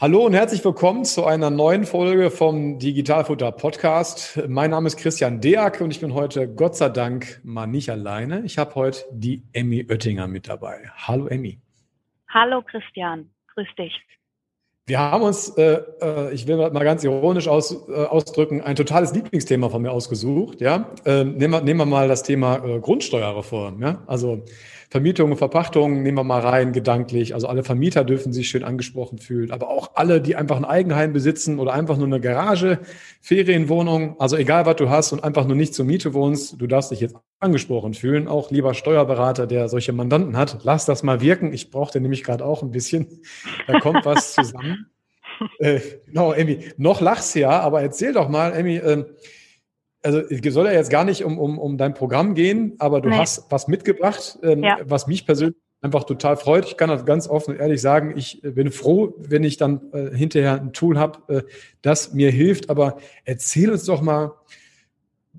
Hallo und herzlich willkommen zu einer neuen Folge vom Digitalfutter Podcast. Mein Name ist Christian Deak und ich bin heute Gott sei Dank mal nicht alleine. Ich habe heute die Emmy Oettinger mit dabei. Hallo Emmy. Hallo Christian, grüß dich. Wir haben uns, äh, äh ich will mal ganz ironisch aus, äh, ausdrücken, ein totales Lieblingsthema von mir ausgesucht. Ja? Äh, nehmen, wir, nehmen wir mal das Thema äh, Grundsteuerreform. Ja? Also Vermietung und Verpachtung nehmen wir mal rein, gedanklich. Also alle Vermieter dürfen sich schön angesprochen fühlen, aber auch alle, die einfach ein Eigenheim besitzen oder einfach nur eine Garage, Ferienwohnung, also egal was du hast und einfach nur nicht zur Miete wohnst, du darfst dich jetzt angesprochen fühlen. Auch lieber Steuerberater, der solche Mandanten hat, lass das mal wirken. Ich brauchte nämlich gerade auch ein bisschen. Da kommt was zusammen. äh, genau, Emmy, noch lachst ja, aber erzähl doch mal, Emmy, äh, also es soll ja jetzt gar nicht um, um, um dein Programm gehen, aber du nee. hast was mitgebracht, ähm, ja. was mich persönlich einfach total freut. Ich kann das ganz offen und ehrlich sagen, ich bin froh, wenn ich dann äh, hinterher ein Tool habe, äh, das mir hilft. Aber erzähl uns doch mal,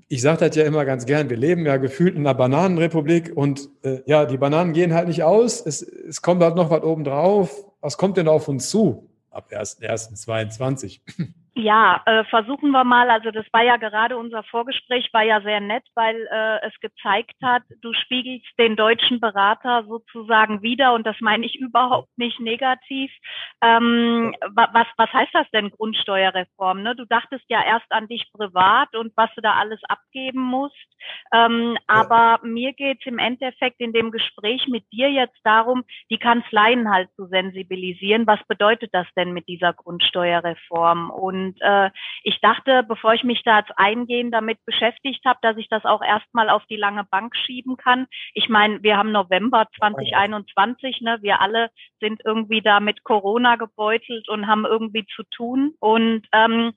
ich sage das ja immer ganz gern, wir leben ja gefühlt in einer Bananenrepublik und äh, ja, die Bananen gehen halt nicht aus. Es, es kommt halt noch was oben drauf. Was kommt denn auf uns zu ab 1.1.22? Ja, äh, versuchen wir mal. Also das war ja gerade unser Vorgespräch, war ja sehr nett, weil äh, es gezeigt hat, du spiegelst den deutschen Berater sozusagen wieder und das meine ich überhaupt nicht negativ. Ähm, was, was heißt das denn Grundsteuerreform? Ne? Du dachtest ja erst an dich privat und was du da alles abgeben musst. Ähm, aber mir geht's im Endeffekt in dem Gespräch mit dir jetzt darum, die Kanzleien halt zu sensibilisieren. Was bedeutet das denn mit dieser Grundsteuerreform? Und und äh, ich dachte, bevor ich mich da jetzt eingehend damit beschäftigt habe, dass ich das auch erstmal auf die lange Bank schieben kann. Ich meine, wir haben November 2021, ne? Wir alle sind irgendwie da mit Corona gebeutelt und haben irgendwie zu tun. Und ähm,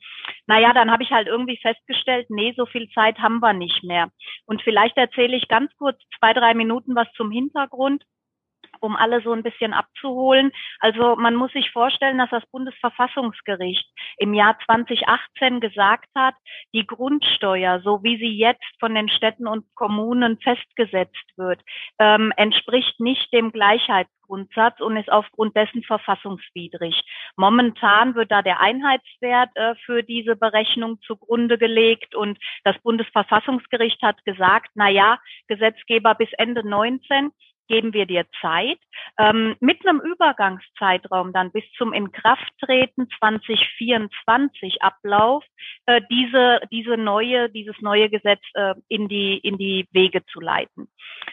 naja, dann habe ich halt irgendwie festgestellt, nee, so viel Zeit haben wir nicht mehr. Und vielleicht erzähle ich ganz kurz zwei, drei Minuten was zum Hintergrund um alle so ein bisschen abzuholen. Also man muss sich vorstellen, dass das Bundesverfassungsgericht im Jahr 2018 gesagt hat, die Grundsteuer, so wie sie jetzt von den Städten und Kommunen festgesetzt wird, ähm, entspricht nicht dem Gleichheitsgrundsatz und ist aufgrund dessen verfassungswidrig. Momentan wird da der Einheitswert äh, für diese Berechnung zugrunde gelegt und das Bundesverfassungsgericht hat gesagt, na ja, Gesetzgeber bis Ende 19 geben wir dir Zeit, ähm, mit einem Übergangszeitraum dann bis zum Inkrafttreten 2024 Ablauf, äh, diese, diese neue, dieses neue Gesetz äh, in die, in die Wege zu leiten.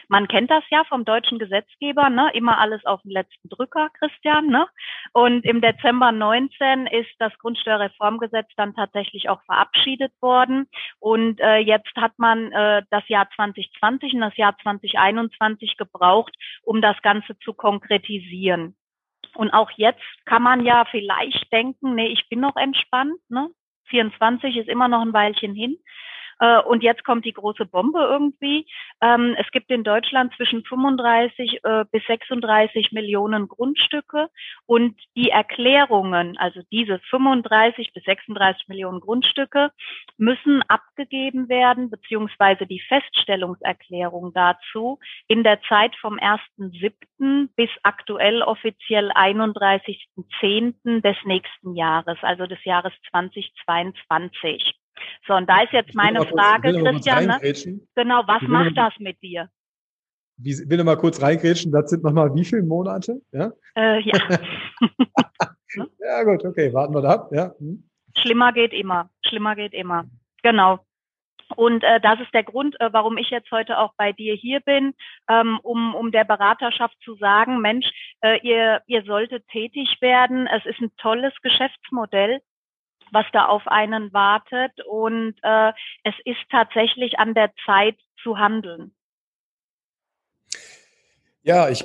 Man kennt das ja vom deutschen Gesetzgeber, ne? immer alles auf den letzten Drücker, Christian. Ne? Und im Dezember 19 ist das Grundsteuerreformgesetz dann tatsächlich auch verabschiedet worden. Und äh, jetzt hat man äh, das Jahr 2020 und das Jahr 2021 gebraucht, um das Ganze zu konkretisieren. Und auch jetzt kann man ja vielleicht denken, nee, ich bin noch entspannt, ne? 24 ist immer noch ein Weilchen hin. Äh, und jetzt kommt die große Bombe irgendwie. Ähm, es gibt in Deutschland zwischen 35 äh, bis 36 Millionen Grundstücke und die Erklärungen, also diese 35 bis 36 Millionen Grundstücke, müssen abgegeben werden, beziehungsweise die Feststellungserklärung dazu in der Zeit vom 1.7. bis aktuell offiziell 31.10. des nächsten Jahres, also des Jahres 2022. So, und da ist jetzt meine Frage, kurz, Christian, ne? genau, was macht das mit dir? Ich will noch mal kurz reingrätschen, das sind noch mal wie viele Monate? Ja, äh, ja. ja gut, okay, warten wir da ab. Ja. Hm. Schlimmer geht immer, schlimmer geht immer. Genau. Und äh, das ist der Grund, äh, warum ich jetzt heute auch bei dir hier bin, ähm, um, um der Beraterschaft zu sagen, Mensch, äh, ihr, ihr solltet tätig werden. Es ist ein tolles Geschäftsmodell was da auf einen wartet. Und äh, es ist tatsächlich an der Zeit zu handeln. Ja, ich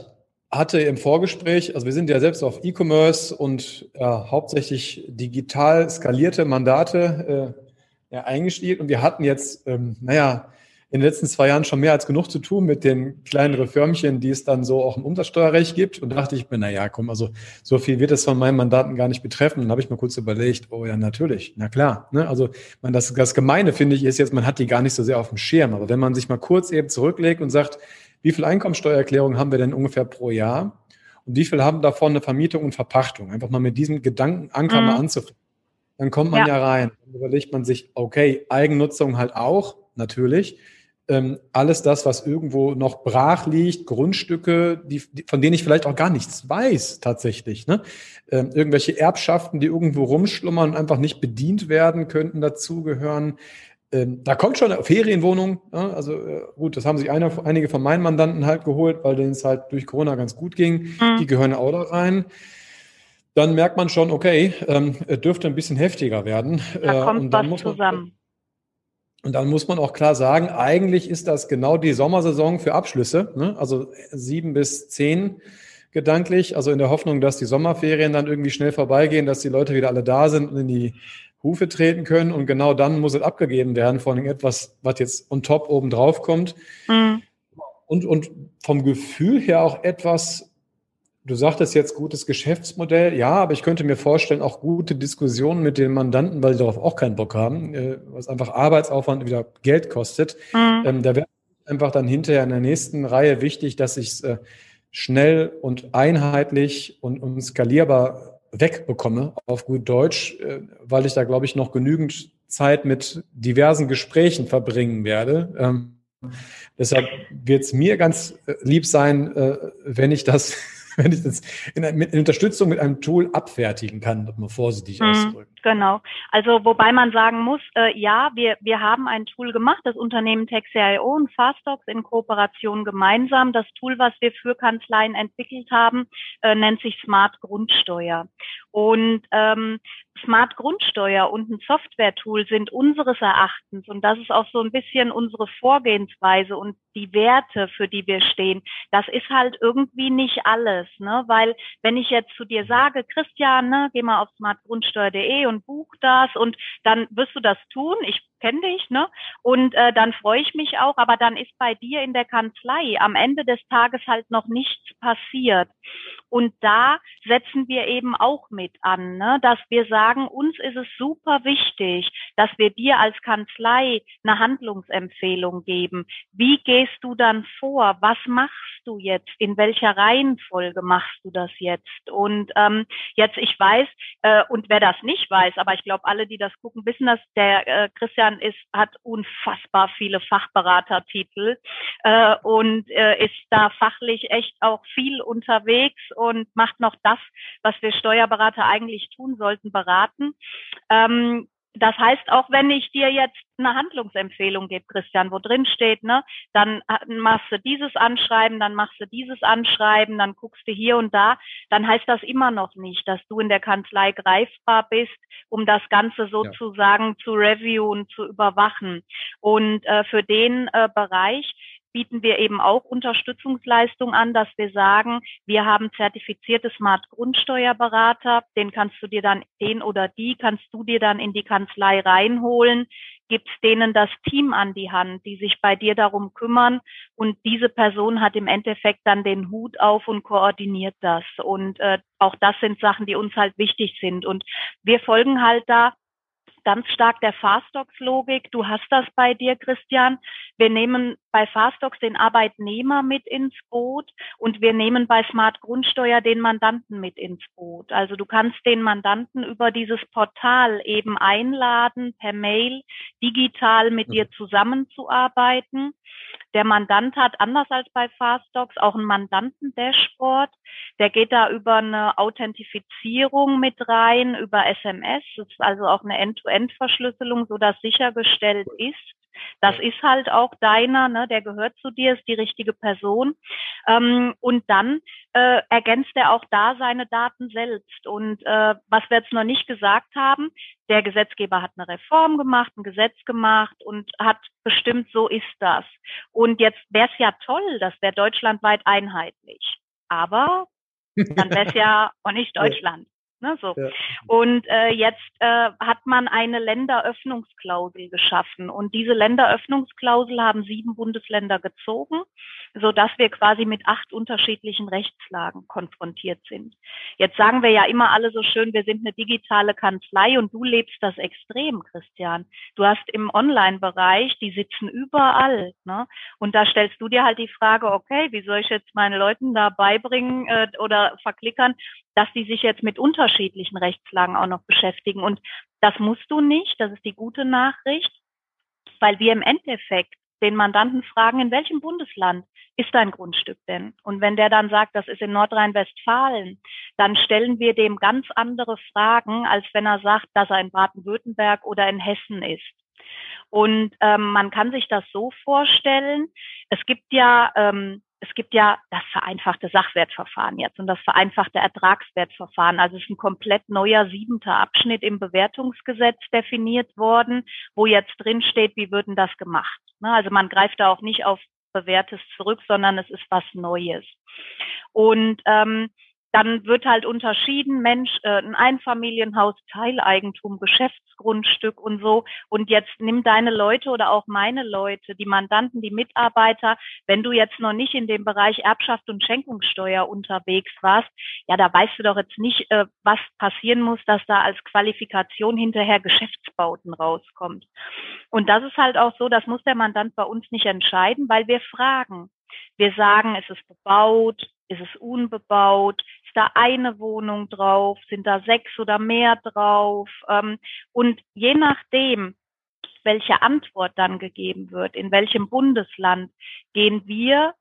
hatte im Vorgespräch, also wir sind ja selbst auf E-Commerce und ja, hauptsächlich digital skalierte Mandate äh, ja, eingestiegen und wir hatten jetzt, ähm, naja, in den letzten zwei Jahren schon mehr als genug zu tun mit den kleineren Firmchen, die es dann so auch im Umsatzsteuerrecht gibt. Und dachte ich mir, na ja, komm, also so viel wird es von meinen Mandaten gar nicht betreffen. Und dann habe ich mir kurz überlegt, oh ja, natürlich, na klar. Ne? Also man, das, das Gemeine, finde ich, ist jetzt, man hat die gar nicht so sehr auf dem Schirm. Aber wenn man sich mal kurz eben zurücklegt und sagt, wie viel Einkommensteuererklärungen haben wir denn ungefähr pro Jahr? Und wie viel haben davon eine Vermietung und Verpachtung? Einfach mal mit diesem Gedankenanker mhm. mal anzufangen. Dann kommt man ja, ja rein. Dann überlegt man sich, okay, Eigennutzung halt auch, natürlich ähm, alles das, was irgendwo noch brach liegt, Grundstücke, die, die, von denen ich vielleicht auch gar nichts weiß tatsächlich. Ne? Ähm, irgendwelche Erbschaften, die irgendwo rumschlummern und einfach nicht bedient werden, könnten dazugehören. Ähm, da kommt schon eine Ferienwohnung. Ja? Also äh, gut, das haben sich eine, einige von meinen Mandanten halt geholt, weil denen es halt durch Corona ganz gut ging. Mhm. Die gehören auch da rein dann merkt man schon, okay, ähm, dürfte ein bisschen heftiger werden. Da kommt äh, und dann was zusammen. Und dann muss man auch klar sagen, eigentlich ist das genau die Sommersaison für Abschlüsse, ne? also sieben bis zehn gedanklich, also in der Hoffnung, dass die Sommerferien dann irgendwie schnell vorbeigehen, dass die Leute wieder alle da sind und in die Hufe treten können. Und genau dann muss es abgegeben werden von etwas, was jetzt on top oben drauf kommt. Mhm. Und, und vom Gefühl her auch etwas, Du sagtest jetzt gutes Geschäftsmodell. Ja, aber ich könnte mir vorstellen, auch gute Diskussionen mit den Mandanten, weil sie darauf auch keinen Bock haben, äh, was einfach Arbeitsaufwand wieder Geld kostet. Mhm. Ähm, da wäre einfach dann hinterher in der nächsten Reihe wichtig, dass ich es äh, schnell und einheitlich und, und skalierbar wegbekomme, auf gut Deutsch, äh, weil ich da, glaube ich, noch genügend Zeit mit diversen Gesprächen verbringen werde. Ähm, deshalb wird es mir ganz lieb sein, wenn ich das wenn ich das in, in, Unterstützung mit einem Tool abfertigen kann, um vorsichtig mhm, auszudrücken. Genau. Also wobei man sagen muss, äh, ja, wir, wir haben ein Tool gemacht, das Unternehmen TechCIO und Fastox in Kooperation gemeinsam. Das Tool, was wir für Kanzleien entwickelt haben, äh, nennt sich Smart Grundsteuer. Und ähm, Smart Grundsteuer und ein Software-Tool sind unseres Erachtens, und das ist auch so ein bisschen unsere Vorgehensweise und die Werte, für die wir stehen, das ist halt irgendwie nicht alles, ne? Weil wenn ich jetzt zu dir sage, Christian, ne, geh mal auf smartgrundsteuer.de und buch das und dann wirst du das tun. Ich kenne dich, ne? Und äh, dann freue ich mich auch, aber dann ist bei dir in der Kanzlei am Ende des Tages halt noch nichts passiert. Und da setzen wir eben auch mit an, ne? dass wir sagen, uns ist es super wichtig, dass wir dir als Kanzlei eine Handlungsempfehlung geben. Wie gehst du dann vor? Was machst du jetzt? In welcher Reihenfolge machst du das jetzt? Und ähm, jetzt, ich weiß, äh, und wer das nicht weiß, aber ich glaube, alle, die das gucken, wissen, dass der äh, Christian ist, hat unfassbar viele Fachberatertitel äh, und äh, ist da fachlich echt auch viel unterwegs und macht noch das, was wir Steuerberater eigentlich tun sollten, beraten. Ähm, das heißt, auch wenn ich dir jetzt eine Handlungsempfehlung gebe, Christian, wo drin steht, ne, dann machst du dieses Anschreiben, dann machst du dieses Anschreiben, dann guckst du hier und da, dann heißt das immer noch nicht, dass du in der Kanzlei greifbar bist, um das Ganze sozusagen ja. zu reviewen, zu überwachen. Und äh, für den äh, Bereich bieten wir eben auch Unterstützungsleistung an, dass wir sagen, wir haben zertifizierte Smart Grundsteuerberater, den kannst du dir dann, den oder die kannst du dir dann in die Kanzlei reinholen, gibst denen das Team an die Hand, die sich bei dir darum kümmern. Und diese Person hat im Endeffekt dann den Hut auf und koordiniert das. Und äh, auch das sind Sachen, die uns halt wichtig sind. Und wir folgen halt da ganz stark der Fastox-Logik. Du hast das bei dir, Christian. Wir nehmen bei Fastox den Arbeitnehmer mit ins Boot und wir nehmen bei Smart Grundsteuer den Mandanten mit ins Boot. Also du kannst den Mandanten über dieses Portal eben einladen, per Mail, digital mit dir zusammenzuarbeiten. Der Mandant hat anders als bei Fastox auch einen Mandanten-Dashboard. Der geht da über eine Authentifizierung mit rein, über SMS. Das ist also auch eine End-to-End-Verschlüsselung, sodass sichergestellt ist, das ist halt auch deiner, ne, der gehört zu dir, ist die richtige Person. Ähm, und dann äh, ergänzt er auch da seine Daten selbst. Und äh, was wir jetzt noch nicht gesagt haben, der Gesetzgeber hat eine Reform gemacht, ein Gesetz gemacht und hat bestimmt, so ist das. Und jetzt wäre es ja toll, das wäre deutschlandweit einheitlich. aber dann wäre es ja auch nicht Deutschland. Ne, so. Ja. Und äh, jetzt äh, hat man eine Länderöffnungsklausel geschaffen und diese Länderöffnungsklausel haben sieben Bundesländer gezogen, so dass wir quasi mit acht unterschiedlichen Rechtslagen konfrontiert sind. Jetzt sagen wir ja immer alle so schön, wir sind eine digitale Kanzlei und du lebst das extrem, Christian. Du hast im Online-Bereich, die sitzen überall, ne? Und da stellst du dir halt die Frage, okay, wie soll ich jetzt meine Leuten da beibringen äh, oder verklickern, dass die sich jetzt mit unterschiedlichen Rechtslagen auch noch beschäftigen. Und das musst du nicht, das ist die gute Nachricht, weil wir im Endeffekt den Mandanten fragen, in welchem Bundesland ist dein Grundstück denn? Und wenn der dann sagt, das ist in Nordrhein-Westfalen, dann stellen wir dem ganz andere Fragen, als wenn er sagt, dass er in Baden-Württemberg oder in Hessen ist. Und ähm, man kann sich das so vorstellen, es gibt ja ähm, es gibt ja das vereinfachte Sachwertverfahren jetzt und das vereinfachte Ertragswertverfahren. Also es ist ein komplett neuer siebenter Abschnitt im Bewertungsgesetz definiert worden, wo jetzt drin steht, wie würden das gemacht. Ne? Also man greift da auch nicht auf Bewährtes zurück, sondern es ist was Neues. Und ähm, dann wird halt unterschieden, Mensch, äh, ein Einfamilienhaus, Teileigentum, Geschäftsgrundstück und so. Und jetzt nimm deine Leute oder auch meine Leute, die Mandanten, die Mitarbeiter, wenn du jetzt noch nicht in dem Bereich Erbschaft und Schenkungssteuer unterwegs warst, ja, da weißt du doch jetzt nicht, äh, was passieren muss, dass da als Qualifikation hinterher Geschäftsbauten rauskommt. Und das ist halt auch so, das muss der Mandant bei uns nicht entscheiden, weil wir fragen. Wir sagen, ist es bebaut? Ist es unbebaut? Ist da eine Wohnung drauf? Sind da sechs oder mehr drauf? Ähm, und je nachdem, welche Antwort dann gegeben wird, in welchem Bundesland, gehen wir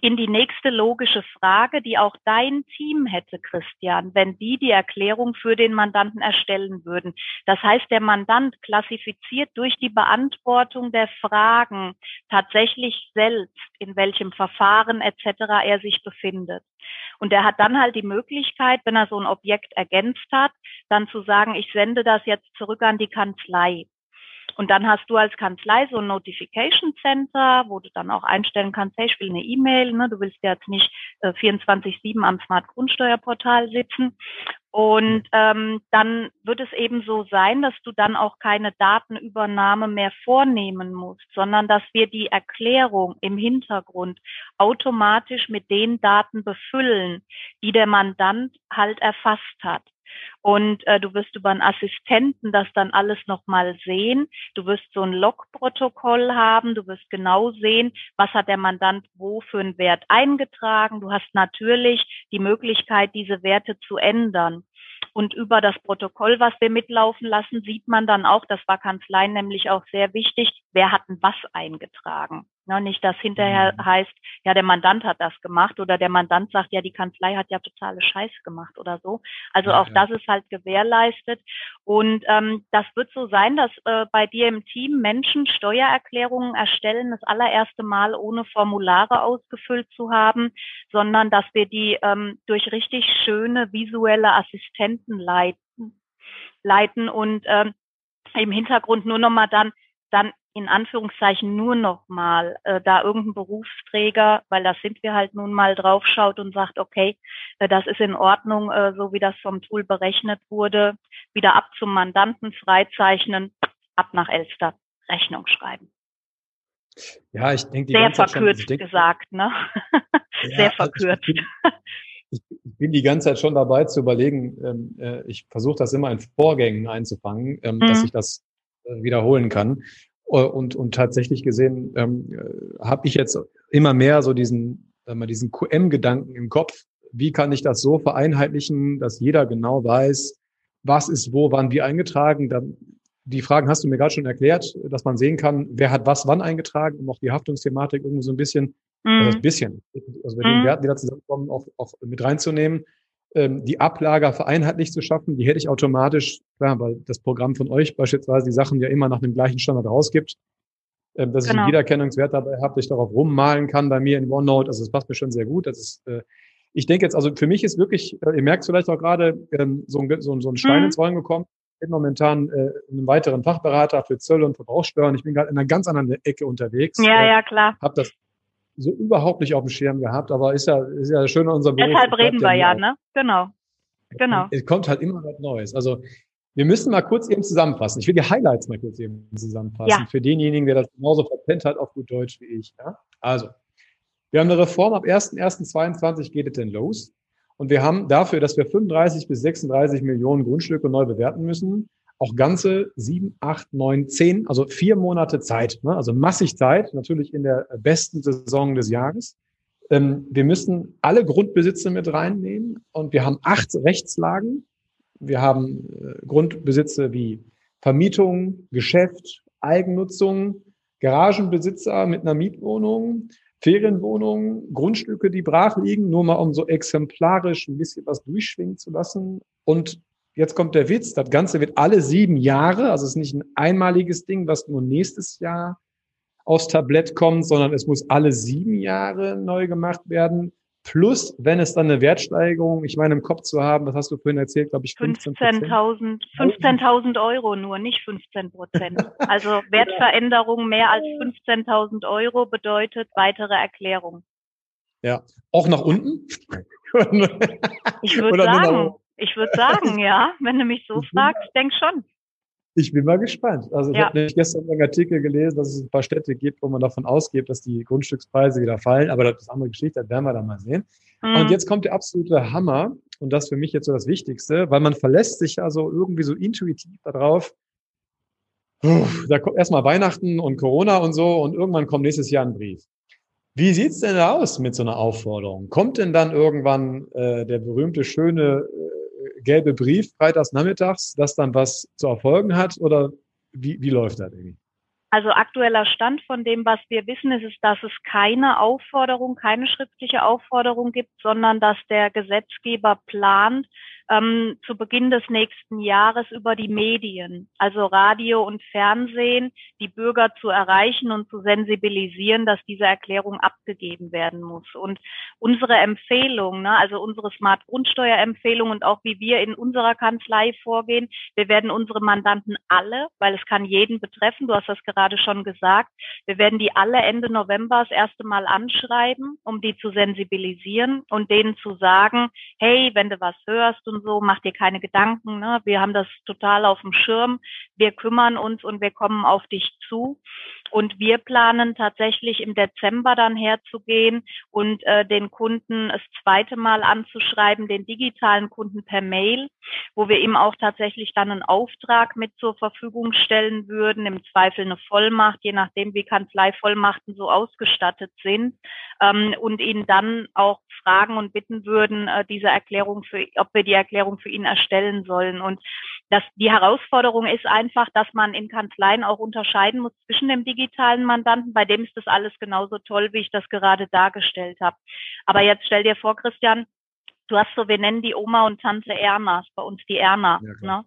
in die nächste logische Frage, die auch dein Team hätte, Christian, wenn die die Erklärung für den Mandanten erstellen würden. Das heißt, der Mandant klassifiziert durch die Beantwortung der Fragen tatsächlich selbst, in welchem Verfahren etc. er sich befindet. Und er hat dann halt die Möglichkeit, wenn er so ein Objekt ergänzt hat, dann zu sagen, ich sende das jetzt zurück an die Kanzlei. Und dann hast du als Kanzlei so ein Notification Center, wo du dann auch einstellen kannst, hey, ich will eine E-Mail, ne? du willst ja jetzt nicht äh, 24-7 am Smart Grundsteuerportal sitzen. Und ähm, dann wird es eben so sein, dass du dann auch keine Datenübernahme mehr vornehmen musst, sondern dass wir die Erklärung im Hintergrund automatisch mit den Daten befüllen, die der Mandant halt erfasst hat. Und äh, du wirst über einen Assistenten das dann alles nochmal sehen. Du wirst so ein Logprotokoll haben. Du wirst genau sehen, was hat der Mandant wo für einen Wert eingetragen. Du hast natürlich die Möglichkeit, diese Werte zu ändern. Und über das Protokoll, was wir mitlaufen lassen, sieht man dann auch, das war Kanzleien nämlich auch sehr wichtig, wer hat denn was eingetragen. Ja, nicht, dass hinterher mhm. heißt, ja, der Mandant hat das gemacht oder der Mandant sagt, ja, die Kanzlei hat ja totale Scheiße gemacht oder so. Also ja, auch ja. das ist halt gewährleistet. Und ähm, das wird so sein, dass äh, bei dir im Team Menschen Steuererklärungen erstellen, das allererste Mal ohne Formulare ausgefüllt zu haben, sondern dass wir die ähm, durch richtig schöne visuelle Assistenten leiten, leiten und ähm, im Hintergrund nur nochmal dann dann in Anführungszeichen nur noch mal äh, da irgendein Berufsträger, weil das sind wir halt nun mal draufschaut und sagt, okay, äh, das ist in Ordnung, äh, so wie das vom Tool berechnet wurde, wieder ab zum Mandanten freizeichnen, ab nach Elster Rechnung schreiben. Ja, ich denke, die sehr verkürzt schon, gesagt, ne? Ja, sehr also verkürzt. ich, bin, ich, bin, die ganze Zeit schon dabei zu überlegen. Ähm, äh, ich versuche das immer in Vorgängen einzufangen, ähm, mhm. dass ich das äh, wiederholen kann. Äh, und, und tatsächlich gesehen ähm, äh, habe ich jetzt immer mehr so diesen, wir, diesen QM-Gedanken im Kopf. Wie kann ich das so vereinheitlichen, dass jeder genau weiß, was ist wo, wann, wie eingetragen? Dann, die Fragen hast du mir gerade schon erklärt, dass man sehen kann, wer hat was wann eingetragen, um auch die Haftungsthematik irgendwo so ein bisschen, mhm. also ein bisschen, also bei mhm. den Werten, die da zusammenkommen, auch, auch mit reinzunehmen ähm, die Ablager vereinheitlich zu schaffen, die hätte ich automatisch, klar, weil das Programm von euch beispielsweise die Sachen ja immer nach dem gleichen Standard rausgibt, äh, dass genau. ich einen Wiedererkennungswert dabei habe, dass ich darauf rummalen kann bei mir in OneNote. Also das passt mir schon sehr gut. Das ist, äh, ich denke jetzt, also für mich ist wirklich, äh, ihr merkt vielleicht auch gerade, ähm, so, ein, so, so ein Stein mhm. ins Rollen gekommen. Ich bin momentan äh, in einem weiteren Fachberater für Zölle und Verbrauchssteuern. Ich bin gerade in einer ganz anderen Ecke unterwegs. Ja, äh, ja, klar. Hab das so überhaupt nicht auf dem Schirm gehabt, aber ist ja, ist ja schön unser Beruf. Deshalb reden wir ja, ne? Genau. Genau. Es kommt halt immer was Neues. Also wir müssen mal kurz eben zusammenfassen. Ich will die Highlights mal kurz eben zusammenfassen. Ja. Für denjenigen, der das genauso verpennt hat, auf gut Deutsch wie ich. Ja? Also, wir haben eine Reform ab 1.1.22 geht es denn los. Und wir haben dafür, dass wir 35 bis 36 Millionen Grundstücke neu bewerten müssen, auch ganze sieben, acht, neun, zehn, also vier Monate Zeit. Ne? Also massig Zeit, natürlich in der besten Saison des Jahres. Ähm, wir müssen alle Grundbesitze mit reinnehmen und wir haben acht Rechtslagen. Wir haben äh, Grundbesitze wie Vermietung, Geschäft, Eigennutzung, Garagenbesitzer mit einer Mietwohnung, Ferienwohnungen, Grundstücke, die brach liegen, nur mal um so exemplarisch ein bisschen was durchschwingen zu lassen und Jetzt kommt der Witz, das Ganze wird alle sieben Jahre, also es ist nicht ein einmaliges Ding, was nur nächstes Jahr aufs Tablett kommt, sondern es muss alle sieben Jahre neu gemacht werden. Plus, wenn es dann eine Wertsteigerung, ich meine, im Kopf zu haben, was hast du vorhin erzählt, glaube ich, 15.000 15 Euro nur, nicht 15 Prozent. Also Wertveränderung mehr als 15.000 Euro bedeutet weitere Erklärung. Ja, auch nach unten? ich würde sagen, ich würde sagen, ja, wenn du mich so fragst, denk schon. Ich bin mal gespannt. Also ich ja. habe nämlich gestern einen Artikel gelesen, dass es ein paar Städte gibt, wo man davon ausgeht, dass die Grundstückspreise wieder fallen. Aber das ist eine andere Geschichte, das werden wir dann mal sehen. Mhm. Und jetzt kommt der absolute Hammer. Und das für mich jetzt so das Wichtigste, weil man verlässt sich ja so irgendwie so intuitiv darauf. Da kommt erstmal Weihnachten und Corona und so und irgendwann kommt nächstes Jahr ein Brief. Wie sieht's denn da aus mit so einer Aufforderung? Kommt denn dann irgendwann äh, der berühmte, schöne gelbe Brief freitags nachmittags, das dann was zu erfolgen hat? Oder wie, wie läuft das irgendwie? Also aktueller Stand von dem, was wir wissen, ist, dass es keine Aufforderung, keine schriftliche Aufforderung gibt, sondern dass der Gesetzgeber plant, ähm, zu Beginn des nächsten Jahres über die Medien, also Radio und Fernsehen, die Bürger zu erreichen und zu sensibilisieren, dass diese Erklärung abgegeben werden muss. Und unsere Empfehlung, ne, also unsere Smart Grundsteuerempfehlung und auch wie wir in unserer Kanzlei vorgehen, wir werden unsere Mandanten alle, weil es kann jeden betreffen, du hast das gerade schon gesagt, wir werden die alle Ende November das erste Mal anschreiben, um die zu sensibilisieren und denen zu sagen, hey, wenn du was hörst und so, mach dir keine Gedanken. Ne? Wir haben das total auf dem Schirm. Wir kümmern uns und wir kommen auf dich zu. Und wir planen tatsächlich im Dezember dann herzugehen und äh, den Kunden das zweite Mal anzuschreiben, den digitalen Kunden per Mail, wo wir ihm auch tatsächlich dann einen Auftrag mit zur Verfügung stellen würden, im Zweifel eine Vollmacht, je nachdem, wie Kanzleivollmachten so ausgestattet sind, ähm, und ihn dann auch fragen und bitten würden, äh, diese Erklärung für, ob wir die Erklärung für ihn erstellen sollen. Und das, die Herausforderung ist einfach, dass man in Kanzleien auch unterscheiden muss zwischen dem digitalen Mandanten, bei dem ist das alles genauso toll, wie ich das gerade dargestellt habe. Aber jetzt stell dir vor, Christian, du hast so, wir nennen die Oma und Tante Erna, bei uns die Erna. Ja, ne?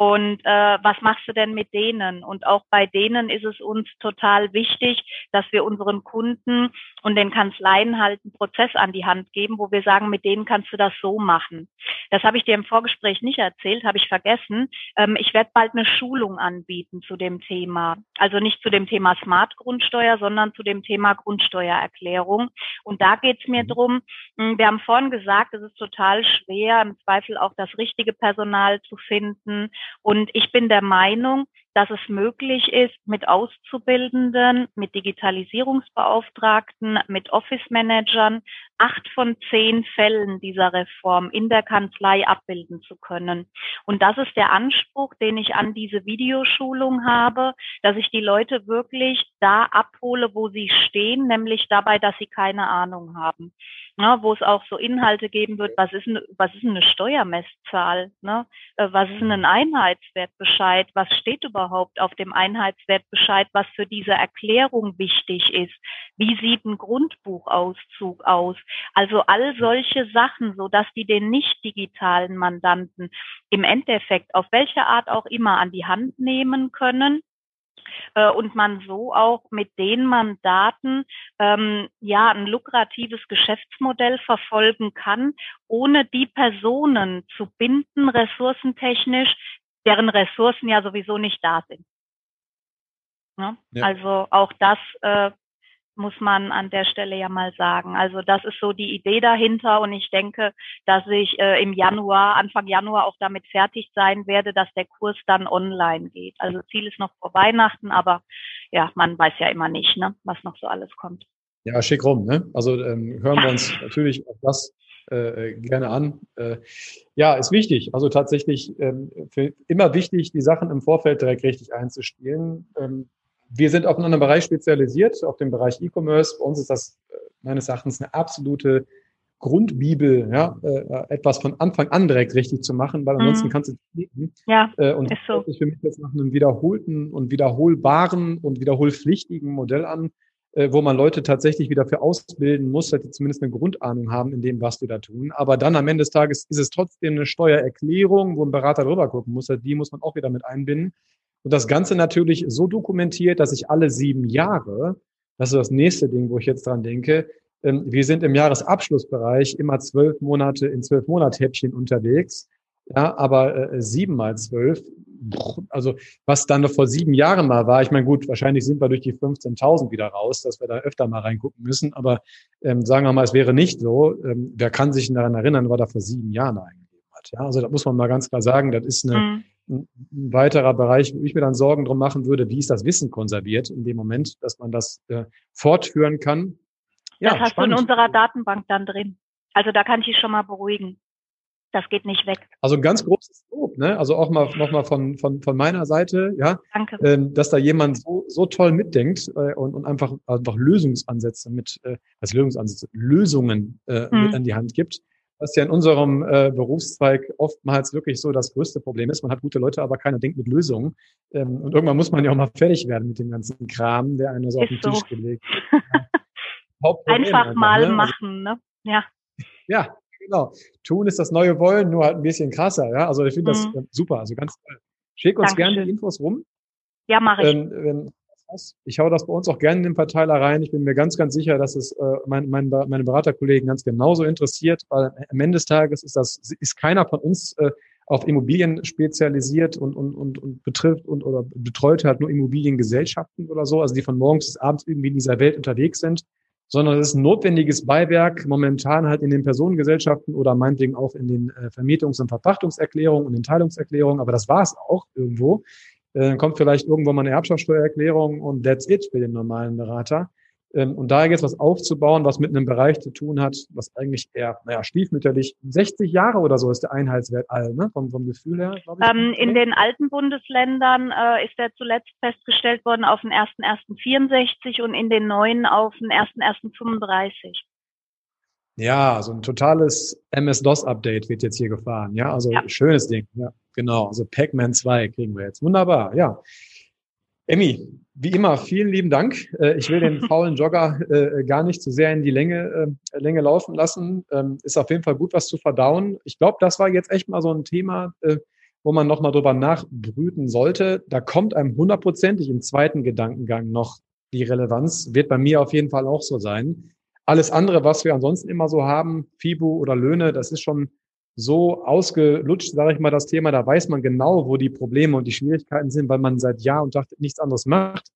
Und äh, was machst du denn mit denen? Und auch bei denen ist es uns total wichtig, dass wir unseren Kunden und den Kanzleien halt einen Prozess an die Hand geben, wo wir sagen, mit denen kannst du das so machen. Das habe ich dir im Vorgespräch nicht erzählt, habe ich vergessen. Ähm, ich werde bald eine Schulung anbieten zu dem Thema. Also nicht zu dem Thema Smart Grundsteuer, sondern zu dem Thema Grundsteuererklärung. Und da geht es mir mhm. drum. Hm, wir haben vorhin gesagt, es ist total schwer, im Zweifel auch das richtige Personal zu finden. Und ich bin der Meinung, dass es möglich ist, mit Auszubildenden, mit Digitalisierungsbeauftragten, mit Office-Managern acht von zehn Fällen dieser Reform in der Kanzlei abbilden zu können. Und das ist der Anspruch, den ich an diese Videoschulung habe, dass ich die Leute wirklich da abhole, wo sie stehen, nämlich dabei, dass sie keine Ahnung haben. Ne, wo es auch so Inhalte geben wird, was ist, eine, was ist eine Steuermesszahl, ne? Äh, was ist ein Einheitswertbescheid, was steht überhaupt auf dem Einheitswertbescheid, was für diese Erklärung wichtig ist, wie sieht ein Grundbuchauszug aus, also all solche Sachen, so dass die den nicht digitalen Mandanten im Endeffekt auf welche Art auch immer an die Hand nehmen können äh, und man so auch mit den Mandaten ähm, ja ein lukratives Geschäftsmodell verfolgen kann, ohne die Personen zu binden, ressourcentechnisch, deren Ressourcen ja sowieso nicht da sind. Ne? Ja. Also auch das äh, muss man an der Stelle ja mal sagen. Also das ist so die Idee dahinter und ich denke, dass ich äh, im Januar, Anfang Januar auch damit fertig sein werde, dass der Kurs dann online geht. Also Ziel ist noch vor Weihnachten, aber ja, man weiß ja immer nicht, ne, was noch so alles kommt. Ja, schick rum. Ne? Also ähm, hören ja. wir uns natürlich auch das äh, gerne an. Äh, ja, ist wichtig. Also tatsächlich ähm, immer wichtig, die Sachen im Vorfeld direkt richtig einzuspielen. Ähm, wir sind auf einen anderen Bereich spezialisiert, auf den Bereich E-Commerce. Bei uns ist das äh, meines Erachtens eine absolute Grundbibel, ja, äh, etwas von Anfang an direkt richtig zu machen, weil ansonsten mhm. kannst du klicken. Ja, äh, und ist so. das für mich jetzt nach einem wiederholten und wiederholbaren und wiederholpflichtigen Modell an, äh, wo man Leute tatsächlich wieder für ausbilden muss, dass die zumindest eine Grundahnung haben in dem, was die da tun. Aber dann am Ende des Tages ist es trotzdem eine Steuererklärung, wo ein Berater drüber gucken muss. Die muss man auch wieder mit einbinden. Und das Ganze natürlich so dokumentiert, dass ich alle sieben Jahre, das ist das nächste Ding, wo ich jetzt dran denke, ähm, wir sind im Jahresabschlussbereich immer zwölf Monate in zwölf Monat-Häppchen unterwegs. Ja, aber äh, sieben mal zwölf, also was dann noch vor sieben Jahren mal war, ich meine, gut, wahrscheinlich sind wir durch die 15.000 wieder raus, dass wir da öfter mal reingucken müssen, aber ähm, sagen wir mal, es wäre nicht so. Ähm, wer kann sich daran erinnern, was er vor sieben Jahren eingegeben hat? Ja, also da muss man mal ganz klar sagen, das ist eine, mhm ein weiterer Bereich, wo ich mir dann Sorgen drum machen würde, wie ist das Wissen konserviert in dem Moment, dass man das äh, fortführen kann. Ja, das hast spannend. du in unserer Datenbank dann drin. Also da kann ich dich schon mal beruhigen. Das geht nicht weg. Also ein ganz großes Lob, ne? Also auch mal nochmal von, von, von meiner Seite, ja. Danke. Ähm, dass da jemand so, so toll mitdenkt äh, und, und einfach, einfach Lösungsansätze mit, äh, als Lösungsansätze, Lösungen äh, hm. mit an die Hand gibt was ja in unserem äh, Berufszweig oftmals wirklich so das größte Problem ist. Man hat gute Leute, aber keiner denkt mit Lösungen. Ähm, und irgendwann muss man ja auch mal fertig werden mit dem ganzen Kram, der einer so ist auf den so. Tisch gelegt Einfach einfach, mal ne? Also machen, ne? Ja. Ja, genau. Tun ist das neue Wollen, nur halt ein bisschen krasser, ja. Also ich finde mhm. das äh, super, also ganz toll. Schick uns Dankeschön. gerne die Infos rum. Ja, mache ich. Ähm, wenn, hast. Ich hau das bei uns auch gerne in den Verteiler rein. Ich bin mir ganz, ganz sicher, dass es äh, mein, mein, meine Beraterkollegen ganz genauso interessiert, weil am Ende des Tages ist das, ist keiner von uns äh, auf Immobilien spezialisiert und, und, und, und betrifft und oder betreut halt nur Immobiliengesellschaften oder so, also die von morgens bis abends irgendwie in dieser Welt unterwegs sind, sondern es ist ein notwendiges Beiwerk momentan halt in den Personengesellschaften oder meinetwegen auch in den äh, Vermietungs- und Verpachtungserklärungen und den Teilungserklärungen, aber das war es auch irgendwo. Äh, dann kommt vielleicht irgendwo mal eine Erbschaftssteuererklärung und that's it für den normalen Berater. Ähm, und da jetzt was aufzubauen, was mit einem Bereich zu tun hat, was eigentlich eher, naja, stiefmütterlich, 60 Jahre oder so ist der Einheitswert all, ne? vom, vom Gefühl her, ich. Ähm, in den alten Bundesländern äh, ist der zuletzt festgestellt worden auf den 1.1.64 und in den neuen auf den 1.1.35. Ja, so ein totales MS-DOS-Update wird jetzt hier gefahren. Ja, also ja. schönes Ding. Ja, genau. Also Pac-Man 2 kriegen wir jetzt. Wunderbar, ja. Emmy, wie immer, vielen lieben Dank. Äh, ich will den faulen Jogger äh, gar nicht zu sehr in die Länge, äh, Länge laufen lassen. Ähm, ist auf jeden Fall gut, was zu verdauen. Ich glaube, das war jetzt echt mal so ein Thema, wo man nochmal drüber nachbrüten sollte. Da kommt einem hundertprozentig im zweiten Gedankengang noch die Relevanz. Wird bei mir auf jeden Fall auch so sein. Alles andere, was wir ansonsten immer so haben, FIBU oder Löhne, das ist schon so ausgelutscht, sage ich mal, das Thema. Da weiß man genau, wo die Probleme und die Schwierigkeiten sind, weil man seit Jahr und Tag nichts anderes macht.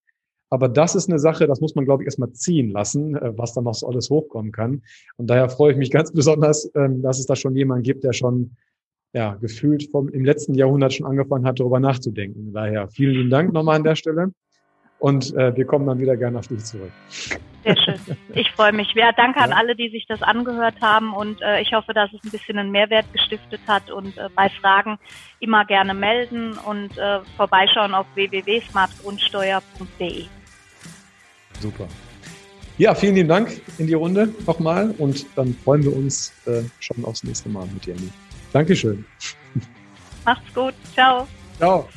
Aber das ist eine Sache, das muss man, glaube ich, erstmal ziehen lassen, äh, was da noch so alles hochkommen kann. Und daher freue ich mich ganz besonders, ähm, dass es da schon jemanden gibt, der schon ja, gefühlt vom, im letzten Jahrhundert schon angefangen hat, darüber nachzudenken. Daher vielen lieben Dank nochmal an der Stelle. Und äh, wir kommen dann wieder gerne auf dich zurück. Sehr schön. Ich freue mich. Ja, danke ja. an alle, die sich das angehört haben und äh, ich hoffe, dass es ein bisschen einen Mehrwert gestiftet hat und äh, bei Fragen immer gerne melden und äh, vorbeischauen auf www.smartgrundsteuer.de. Super. Ja, vielen lieben Dank in die Runde nochmal und dann freuen wir uns äh, schon aufs nächste Mal mit dir. Dankeschön. Macht's gut. Ciao. Ciao.